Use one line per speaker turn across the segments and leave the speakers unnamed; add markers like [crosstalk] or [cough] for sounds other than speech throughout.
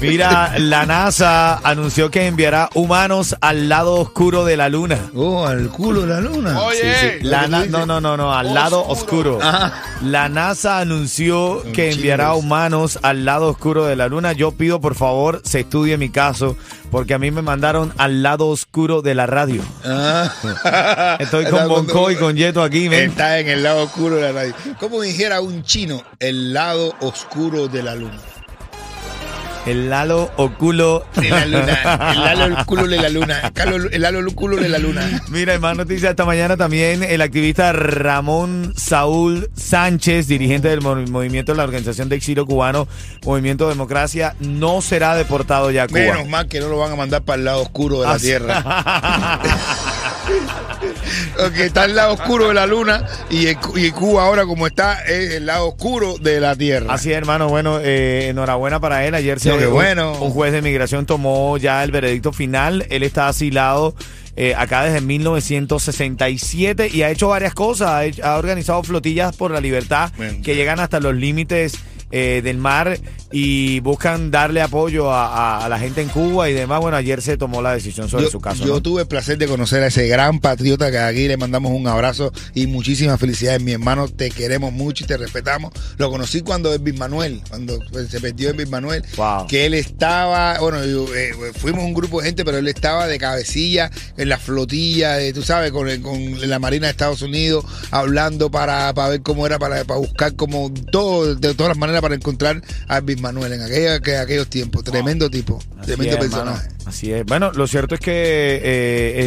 Mira, la NASA anunció que enviará humanos al lado oscuro de la luna.
Oh, al culo de la luna.
Oye,
La na- no, no, no, no, al lado oscuro. La NASA anunció que enviará humanos al lado oscuro de la luna. Yo pido, por favor, se estudie mi caso, porque a mí me mandaron al lado oscuro de la radio.
Ah. [laughs]
Estoy con Bonco y con Yeto aquí, men.
Está en el lado oscuro de la radio. Como dijera un chino, el lado oscuro de la luna.
El lado oculo.
De la luna. El lado culo de la luna. El lado culo de la luna.
Mira, más noticias esta mañana también el activista Ramón Saúl Sánchez, dirigente del mo- movimiento de la Organización de Exilio Cubano, Movimiento Democracia, no será deportado ya a Cuba.
Menos mal que no lo van a mandar para el lado oscuro de la
Así-
tierra. [laughs] [laughs] Porque está el lado oscuro de la luna y, el- y Cuba ahora como está es el lado oscuro de la tierra.
Así es, hermano. Bueno, eh, enhorabuena para él. Ayer se,
qué
un-
bueno.
un, juez de migración tomó ya el veredicto final. Él está asilado eh, acá desde 1967 y ha hecho varias cosas. Ha, organizado flotillas por la libertad que llegan hasta los límites eh, del mar y buscan darle apoyo a, a- a la gente en Cuba y demás. Bueno, ayer se tomó la decisión sobre
yo,
su caso.
yo
¿no?
tuve el placer de conocer a ese gran patriota que aquí le mandamos un abrazo y muchísimas felicidades. Mi hermano, te queremos mucho y te respetamos. Lo conocí cuando Elvis Manuel, cuando pues, se perdió Elvis Manuel,
Wow.
que él estaba, bueno, yo, eh, fuimos un grupo de gente, pero él estaba de cabecilla en la flotilla, de, tú sabes, con, el- con la Marina de Estados Unidos, hablando para, para ver cómo era, para, para buscar como todo, de todas las maneras para encontrar a Elvis Manuel en aquella, que, aquellos tiempos. Tremendo tipo,
Así
tremendo
es, hermano.
personaje.
Así es. Bueno, lo cierto es que eh,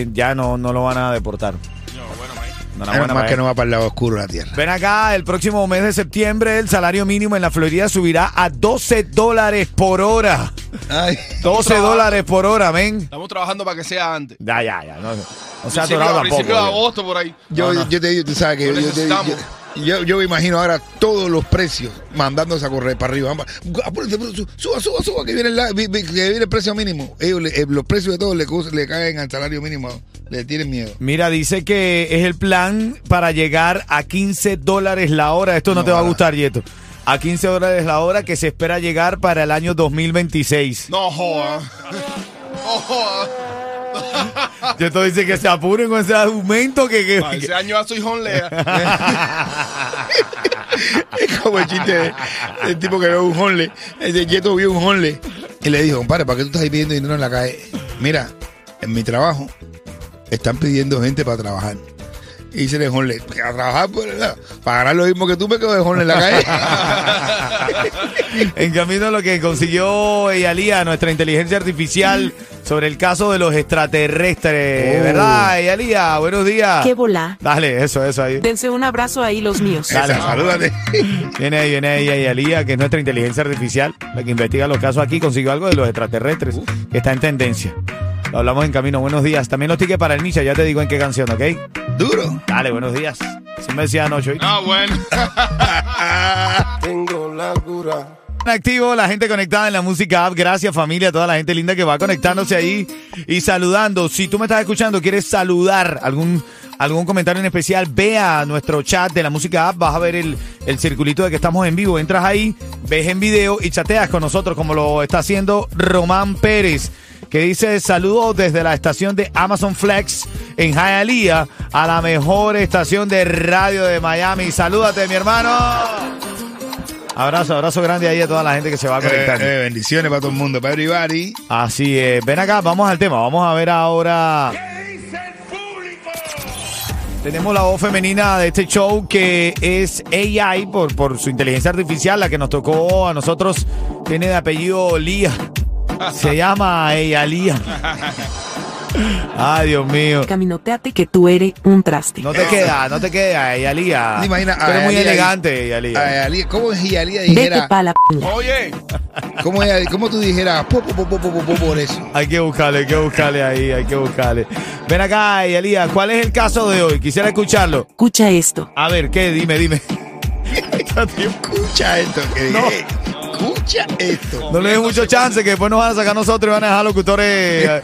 eh, ya no, no lo van a deportar.
Menos
Enhorabuena
más
para
que no va para el lado oscuro de la tierra.
Ven acá, el próximo mes de septiembre el salario mínimo en la Florida subirá a 12 dólares por hora.
Ay.
12 dólares por hora, men.
Estamos trabajando para que sea antes.
Ya, ya, ya. No, no se ha
Principio-
atorado
a principio de
tampoco.
agosto por ahí.
Yo,
No, no.
yo te digo, tú sabes que yo, yo, te- yo,
necesitamos.
Yo- yo me imagino ahora todos los precios mandándose a correr para arriba. Vamos, apúrate, apúrate, su- suba, suba, suba, que viene el, la- vi- vi- que viene el precio mínimo. Ellos, le- eh, los precios de todos le, caen al salario mínimo. Le tienen miedo.
Mira, dice que es el plan para llegar a 15 dólares la hora. Esto no,
No,
te va a gustar, Yeto. A 15 dólares la hora que se espera llegar para el año 2026.
No joda. No joda.
Yeto dice que se apuren con ese aumento que... que-
Ese año ya soy honlea.
Es como el chiste de- del tipo que ve un honle. El de Yeto vio un honle. Y le dijo, compadre, ¿para qué tú estás ahí pidiendo dinero en la calle? Mira, en mi trabajo están pidiendo gente para trabajar. Y dice el honle, a trabajar por el- para ganar lo mismo que tú me quedo de honle en la calle. [laughs]
En camino a lo que consiguió Eyalía, nuestra inteligencia artificial, sobre el caso de los extraterrestres.
Oh.
¿Verdad, Eyalía? Buenos días.
¡Qué bola!
Dale, eso, eso ahí.
Dense un abrazo ahí los míos.
Dale.
Esa, salúdate. [laughs]
Viene ahí, viene ahí Eyalía, que es nuestra inteligencia artificial, la que investiga los casos aquí, consiguió algo de los extraterrestres, que está en tendencia. Lo hablamos en camino. Buenos días. También los tickets para el Misha, ya te digo en qué canción, ¿ok?
Duro.
Dale, buenos días. Sí me decía anoche. ¿oíste?
Ah, bueno. [laughs]
Tengo la cura.
Activo, la gente conectada en la música app. Gracias familia, toda la gente linda que va conectándose ahí y saludando. Si tú me estás escuchando, quieres saludar algún algún comentario en especial, ve a nuestro chat de la música app, vas a ver el, el circulito de que estamos en vivo. Entras ahí, ves en video y chateas con nosotros como lo está haciendo Román Pérez. Que dice saludos desde la estación de Amazon Flex en Hialeah a la mejor estación de radio de Miami. Salúdate, mi hermano. Abrazo, abrazo grande ahí a toda la gente que se va
Eh,
conectando.
eh, bendiciones para todo el mundo, para everybody.
Así es. Ven acá, vamos al tema. Vamos a ver ahora. Tenemos la voz femenina de este show que es AI por, por su inteligencia artificial, la que nos tocó a nosotros. Tiene de apellido Lía. Se llama ella Lía. Ay, Dios mío.
Caminoteate que tú eres un traste.
No te queda, no te queda, ella Lía.
¿Te imaginas
Tú eres muy
Yalía
elegante, ella Lía.
A Yalía- ¿Cómo es Yalía
Vete
dijera?
pa' la p***.
Oye,
¿Cómo, ella- cómo tú dijeras? Po, po, po, po, po, po, por eso.
Hay que buscarle, hay que buscarle ahí, hay que buscarle. Ven acá, Elías, ¿cuál es el caso de hoy? Quisiera escucharlo.
Escucha esto.
A ver, ¿qué? Dime, dime. [laughs] Escucha,
esto. que-
No.
Eh, Escucha esto.
No le des mucho chance que después nos van a sacar nosotros y van a dejar locutores eh,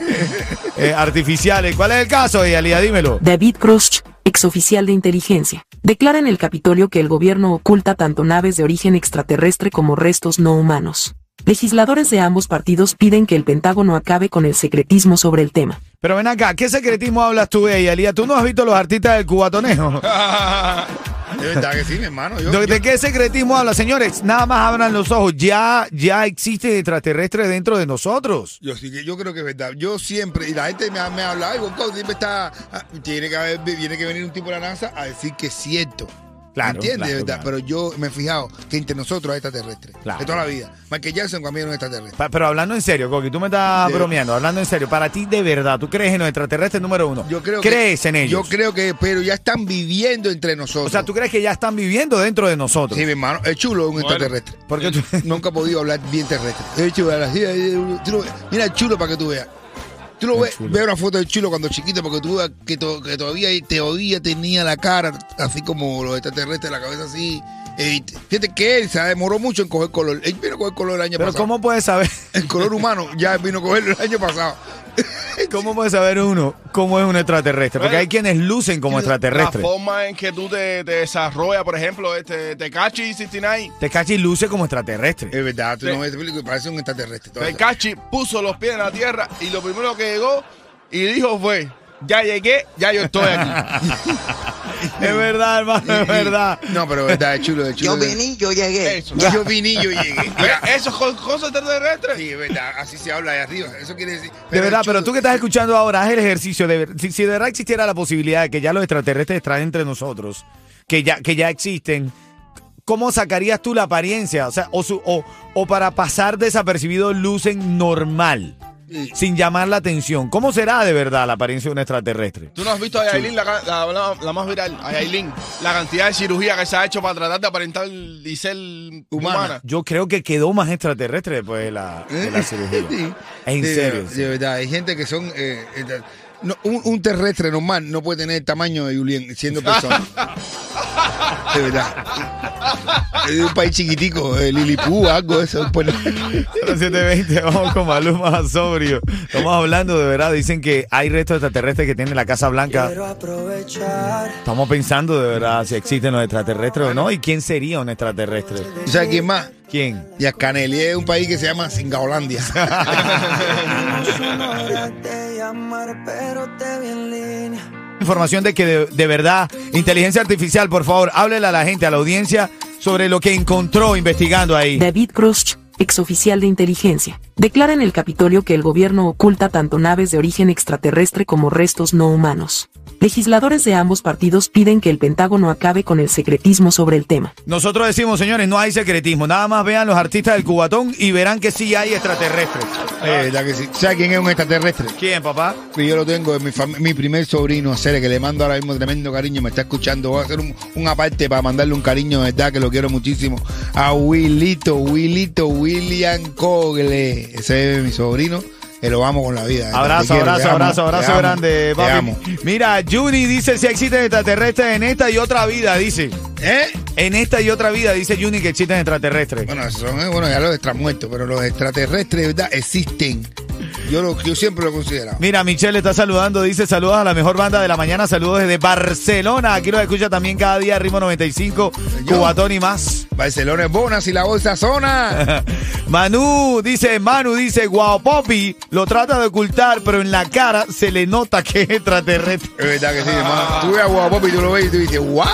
eh, artificiales. ¿Cuál es el caso, Alía? Dímelo.
David Cruz, exoficial de inteligencia, declara en el Capitolio que el gobierno oculta tanto naves de origen extraterrestre como restos no humanos. Legisladores de ambos partidos piden que el Pentágono acabe con el secretismo sobre el tema.
Pero ven acá, ¿qué secretismo hablas tú, eh, Alía? ¿Tú no has visto los artistas del cubatonejo? [laughs]
De verdad que sí, mi hermano. Yo,
¿De,
yo-
de qué secretismo habla, señores? Nada más abran los ojos. Ya, ya existe extraterrestre dentro de nosotros.
Yo sí que yo creo que es verdad. Yo siempre, y la gente me ha, me ha hablado, y Bonco siempre está, ah, tiene que haber, tiene que venir un tipo de la NASA a decir que es cierto.
Claro,
¿Entiendes?
claro, claro.
Pero yo me he fijado que entre nosotros hay extraterrestres.
Claro.
De toda la vida. Michael Jackson también era un extraterrestre.
Pa- Pero hablando en serio, Coqui, tú me estás
De-
bromeando, hablando en serio. Para ti, de verdad, ¿tú crees en los extraterrestres número uno?
Yo creo
¿Crees
que,
en ellos?
Yo creo que, pero ya están viviendo entre nosotros.
O sea, ¿tú crees que ya están viviendo dentro de nosotros?
Sí, mi hermano. El chulo es un
Bueno.
extraterrestre.
Porque tú...
Nunca he podido hablar bien terrestre. El chulo, eh, mira el chulo para que tú veas. Tú lo ves, ve una foto del chulo cuando chiquito porque tú que, to- que todavía, todavía tenía la cara así como los extraterrestres, la cabeza así. Eh, fíjate que él se demoró mucho en coger color. Él vino a coger color el año
Pero
pasado.
¿cómo puedes saber,
El color humano ya vino a cogerlo el año pasado. [laughs]
cómo puede saber uno cómo es un extraterrestre? Porque hay quienes lucen como
La
extraterrestres.
forma en que tú te, te desarrollas, por ejemplo, este Tekachi 69.
Tecachi luce como extraterrestre.
Es verdad, tú
Sí.
no ves esta película y parece un extraterrestre. Todo eso.
Tekachi puso los pies en la tierra y lo primero que llegó y dijo fue, ya llegué, ya yo estoy aquí. [laughs] [laughs]
Es verdad, hermano, es verdad.
No, pero es verdad, es chulo, es chulo.
Yo vine, yo llegué.
Eso,
Yo vine y yo llegué.
Eso es co- cosa extraterrestre.
Sí, es verdad, así se habla de arriba. Eso quiere decir.
De verdad, pero tú que estás escuchando ahora, haz el ejercicio. De si, si de verdad existiera la posibilidad de que ya los extraterrestres están entre nosotros, que ya, que ya existen, ¿cómo sacarías tú la apariencia? O sea, o, su- o, o para pasar desapercibido lucen normal. Sin llamar la atención. ¿Cómo será de verdad la apariencia de un extraterrestre?
Tú no has visto a Yailin, la, ca- la, la- la más viral, a Yailin, la cantidad de cirugía que se ha hecho para tratar de aparentar y ser
Humana.
humana.
Yo creo que quedó más extraterrestre después de la, de la cirugía. [laughs]
Sí.
En
Sí,
serio.
De, de verdad, hay gente que son. eh, eh, no, un, un terrestre normal no puede tener el tamaño de Julien siendo persona. [laughs] de verdad. Es de un país chiquitico, eh, Lilipú, algo de eso. pues,
A las 7.20, vamos con Maluma sobrio. Estamos hablando de verdad, dicen que hay restos extraterrestres que tienen la Casa Blanca. Estamos pensando de verdad si existen los extraterrestres o no y quién sería un extraterrestre.
¿Tú sabes quién más?
¿Quién?
Y Canelí es un país que se llama Singaholandia. [laughs]
Información de que de, verdad, inteligencia artificial, por favor, háblele a la gente, a la audiencia, sobre lo que encontró investigando ahí.
David Cruz, exoficial de inteligencia, declara en el Capitolio que el gobierno oculta tanto naves de origen extraterrestre como restos no humanos. Legisladores de ambos partidos piden que el Pentágono acabe con el secretismo sobre el tema.
Nosotros decimos, señores, no hay secretismo. Nada más vean los artistas del Cubatón y verán que sí hay extraterrestres.
Eh, verdad que sí. ¿Sabes quién es un extraterrestre?
¿Quién, papá?
Yo lo tengo, es mi, mi primer sobrino, Cere, que le mando ahora mismo tremendo cariño, me está escuchando. Voy a hacer un, un aparte para mandarle un cariño, de verdad, que lo quiero muchísimo. A Willito, Willito, William Cogle. Ese es mi sobrino, lo amo con la vida.
Abrazo,
Te quiero,
abrazo,
te amo,
abrazo,
te
abrazo grande,
Te
papi.
amo.
Mira, Juni dice si existen extraterrestres en esta y otra vida, dice.
¿Eh?
En esta y otra vida, dice Juni que existen extraterrestres.
Bueno, son, eh, bueno, ya los extramuertos, pero los extraterrestres, de verdad, existen. Yo, lo, yo siempre lo he considerado.
Mira, Michelle está saludando, dice saludos a la mejor banda de la mañana, saludos desde Barcelona. Aquí los escucha también cada día Ritmo 95,
Señor.
Cubatón y más.
Barcelona es bona si la bolsa zona. [laughs]
Manu dice, Manu dice, guau, Poppy lo trata de ocultar, pero en la cara se le nota que es extraterrestre.
Es verdad que sí, hermano. Tú ves a Guapopi y tú lo ves y tú dices, wow,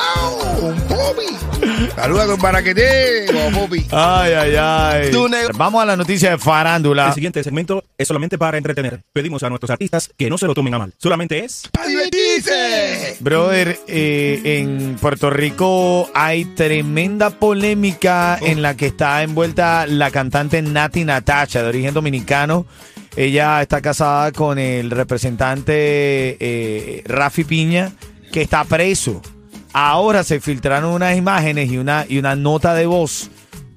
un Popi. Saluda a don Baraquete, Guapopi.
Ay, ay, ay. Vamos a la noticia de farándula.
El siguiente segmento es solamente para entretener. Pedimos a nuestros artistas que no se lo tomen a mal. Solamente es...
¡A divertirse!
Brother, eh, en Puerto Rico hay tremenda polémica en la que está envuelta la cantante Nati Natacha, de origen dominicano. Ella está casada con el representante eh, Rafi Piña, que está preso. Ahora se filtraron unas imágenes y una, y una nota de voz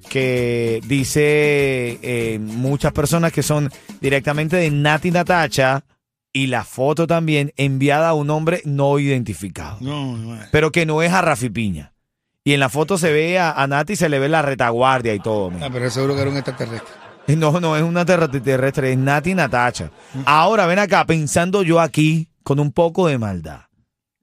que dice eh, muchas personas que son directamente de Nati Natacha y la foto también enviada a un hombre no identificado,
No, no.
pero que no es a Rafi Piña. Y en la foto se ve a, a Nati, se le ve la retaguardia y todo.
Ah, pero seguro que era un extraterrestre.
No, no, es una terrestre, es Nati Natacha. Ahora, ven acá, pensando yo aquí con un poco de maldad.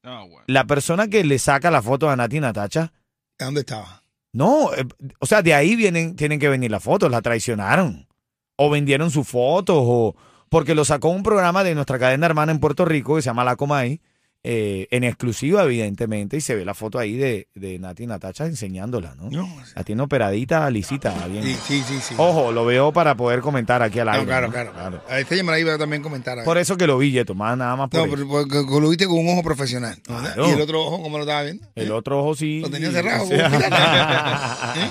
Ah, bueno.
La persona que le saca la foto a Nati Natacha,
¿A dónde estaba?
no, eh, o sea, de ahí vienen, tienen que venir las fotos, la traicionaron. O vendieron sus fotos, o porque lo sacó un programa de nuestra cadena hermana en Puerto Rico que se llama La Comay, eh, en exclusiva, evidentemente, y se ve la foto ahí de, de Nati Natacha enseñándola, ¿no?
No.
La tiene operadita, lisita, bien.
Sí, sí, sí. sí.
Ojo, lo veo para poder comentar aquí al
No,
aire.
claro,
¿no?
claro, A este me la iba a también comentar. a.
Por eso que lo vi, Yeto, más nada más por
No,
eso.
porque lo viste con un ojo profesional. ¿no?
Claro.
Y el otro ojo, ¿cómo lo estaba viendo?
El otro ojo sí.
Lo tenía cerrado, [laughs]
O sea. [laughs]
¿Eh?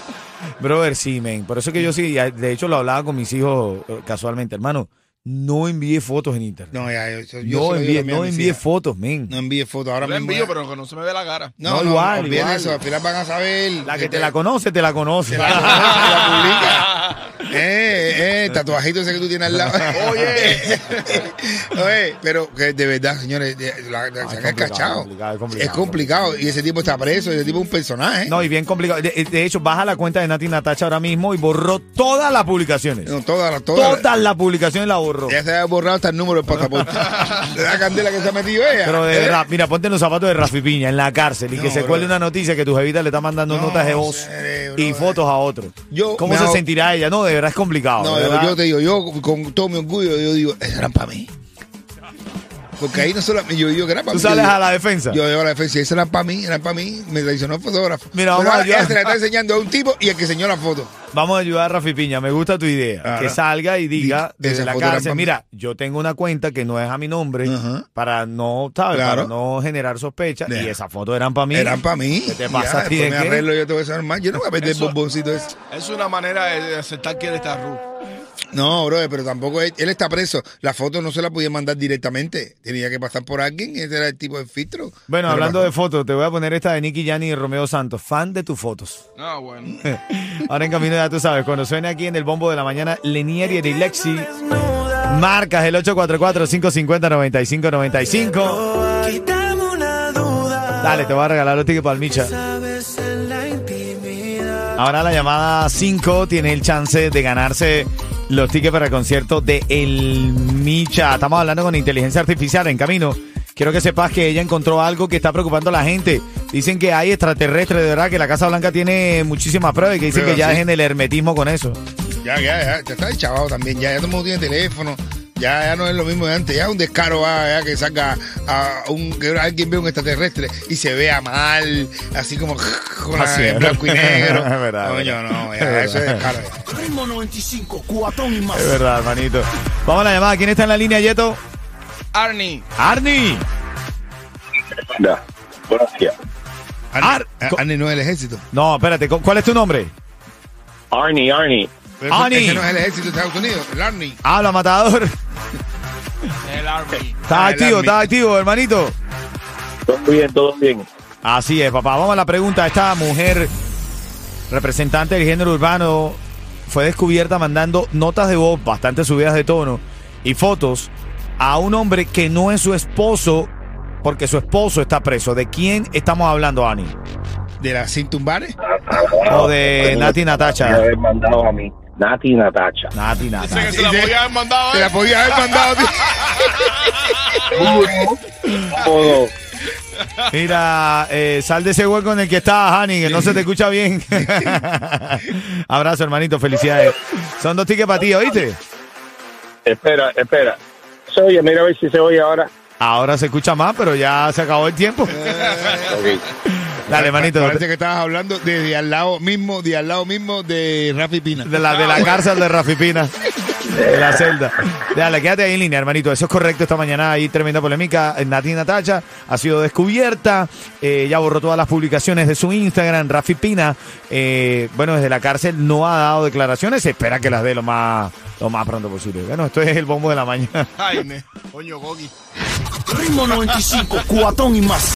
Brother, sí, men. Por eso que yo sí, de hecho lo hablaba con mis hijos eh, casualmente. Hermano, no envíe fotos en internet.
No, ya, yo, yo
no envíe, no envíe fotos, men.
No envíe fotos. Ahora
Yo la
mismo.
envío,
ya-
pero que no se me ve la cara.
No,
No,
no,
igual, igual.
eso. Al final van a saber.
La que te la conoce, te la conoce.
Te la, te la publica. Eh, eh, tatuajito ese que tú tienes al lado. [laughs]
Oye. [laughs]
Oye, pero que de verdad, señores, la, la-
Ah,
se
es
ha
complicado,
cachado.
complicado, es complicado.
Es complicado. Y ese tipo está preso. Ese tipo es un personaje.
No, y bien complicado. De, de hecho, baja la cuenta de Nati Natacha ahora mismo y borró todas las publicaciones.
No, todas las todas.
Todas las publicaciones la borró.
Ya se había borrado hasta el número del pasaporte. [laughs] la candela que se ha metido ella.
Pero de
¿Eh?
verdad, mira, ponte en los zapatos de Rafi Piña en la cárcel y
No,
que se
bro.
cuele una noticia que tu jevita le está mandando
No,
notas de voz y fotos a otro.
Yo
¿Cómo se
hago-
sentirá ella? No, de verdad es complicado.
No, yo, yo te digo, yo con todo mi orgullo, yo digo, eso eran para mí. Porque ahí no solo yo digo que eran para
Tú
mí.
sales
yo,
a la defensa.
Yo digo a la defensa, eso eran para mí, eran para mí, me traicionó el fotógrafo.
Mira,
Pero
vamos a
ahora
ayudar.
se la está enseñando a un tipo y el que enseñó la foto.
Vamos a ayudar a Rafi Piña. Me gusta tu idea. Que salga y diga
Di-
desde
esa
la
era
cárcel, mira, yo tengo una cuenta que no es a mi nombre
Ajá.
para no, ¿sabes?
Claro.
Para no generar sospechas.
Ya.
Y esas fotos eran para mí.
Eran para mí.
¿Qué te
Ya,
pasa a ti? ¿De
me
qué?
arreglo yo todo eso normal. Yo no voy a perder el
Eso-
bomboncito ese.
Es una manera de de aceptar que está rudo.
No, bro, pero tampoco él, él está preso. La foto no se la podía mandar directamente. Tenía que pasar por alguien ese era el tipo de filtro.
Bueno,
Pero
hablando de fotos, te voy a poner esta de Nicky Yanni y Romeo Santos. Fan de tus fotos.
Ah, bueno. [laughs]
Ahora en camino ya tú sabes, cuando suene aquí en el bombo de la mañana, Lenier y Lexi. Marcas el 844-550-9595.
Quítame una duda.
Dale, te voy a regalar los tickets para el Micha. Ahora la llamada 5 tiene el chance de ganarse los tickets para el concierto de El Micha. Estamos hablando con inteligencia artificial en camino. Quiero que sepas que ella encontró algo que está preocupando a la gente. Dicen que hay extraterrestres, de verdad, que la Casa Blanca tiene muchísimas pruebas y que dicen que ya
sí.
dejen el hermetismo con eso.
Ya, ya, ya, ya está el chavado también. Ya, ya todo el mundo tiene teléfono. Ya, ya no es lo mismo de antes. Ya es un descaro va, ya que saca a un que alguien ve un extraterrestre y se vea mal, así como con la-
Así es.
en blanco y negro. [laughs]
Es verdad,
Coño,
es
no,
Es
ya,
verdad.
eso es descaro. ya.
Ritmo 95, cuatón y más.
Es verdad, hermanito. Vamos a la llamada. ¿Quién está en la línea, Yeto?
Arnie.
Arnie.
Da. Gracias.
Ar-
Arnie, Arnie no es el ejército.
No, espérate. ¿cu- ¿Cuál es tu nombre?
Arnie, Arnie.
Pero
Arnie.
Ese no es el ejército de Estados Unidos, el Arnie.
Habla, matador. ¿Estás activo? ¿Estás activo, hermanito?
Todo bien, todo bien.
Así es, papá. Vamos a la pregunta. Esta mujer, representante del género urbano, fue descubierta mandando notas de voz bastante subidas de tono y fotos a un hombre que no es su esposo, porque su esposo está preso. ¿De quién estamos hablando, Ani?
De la Cintumbares.
O de Nati
Me
Natacha.
haber mandado a mí. Nati Natacha.
Nati
Dice que
Natacha.
se la
Dice-
podía haber mandado
Te
a
la podía haber mandado. tío.
Todo.
Mira, eh, sal de ese hueco en el que estás, Hani, que no se te escucha bien. [laughs] Abrazo, hermanito, felicidades. Son dos tickets para ti, ¿oíste?
Espera, espera. Se oye, mira a ver si se oye ahora.
Ahora se escucha más, pero ya se acabó el tiempo.
Ok.
Dale, hermanito.
Parece que estabas hablando desde al lado mismo, de al lado mismo de Rafi Pina.
De la, de la cárcel de Rafipina. De la celda. Dale, quédate ahí en línea, hermanito. Eso es correcto. Esta mañana hay tremenda polémica. Nati Natacha ha sido descubierta. Eh, ya borró todas las publicaciones de su Instagram. Rafi Pina, eh, bueno, desde la cárcel no ha dado declaraciones. Se espera que las dé lo más, lo más pronto posible. Bueno, esto es el bombo de la mañana.
Ay. Coño, Gogi.
Ritmo 95, cuatón y más.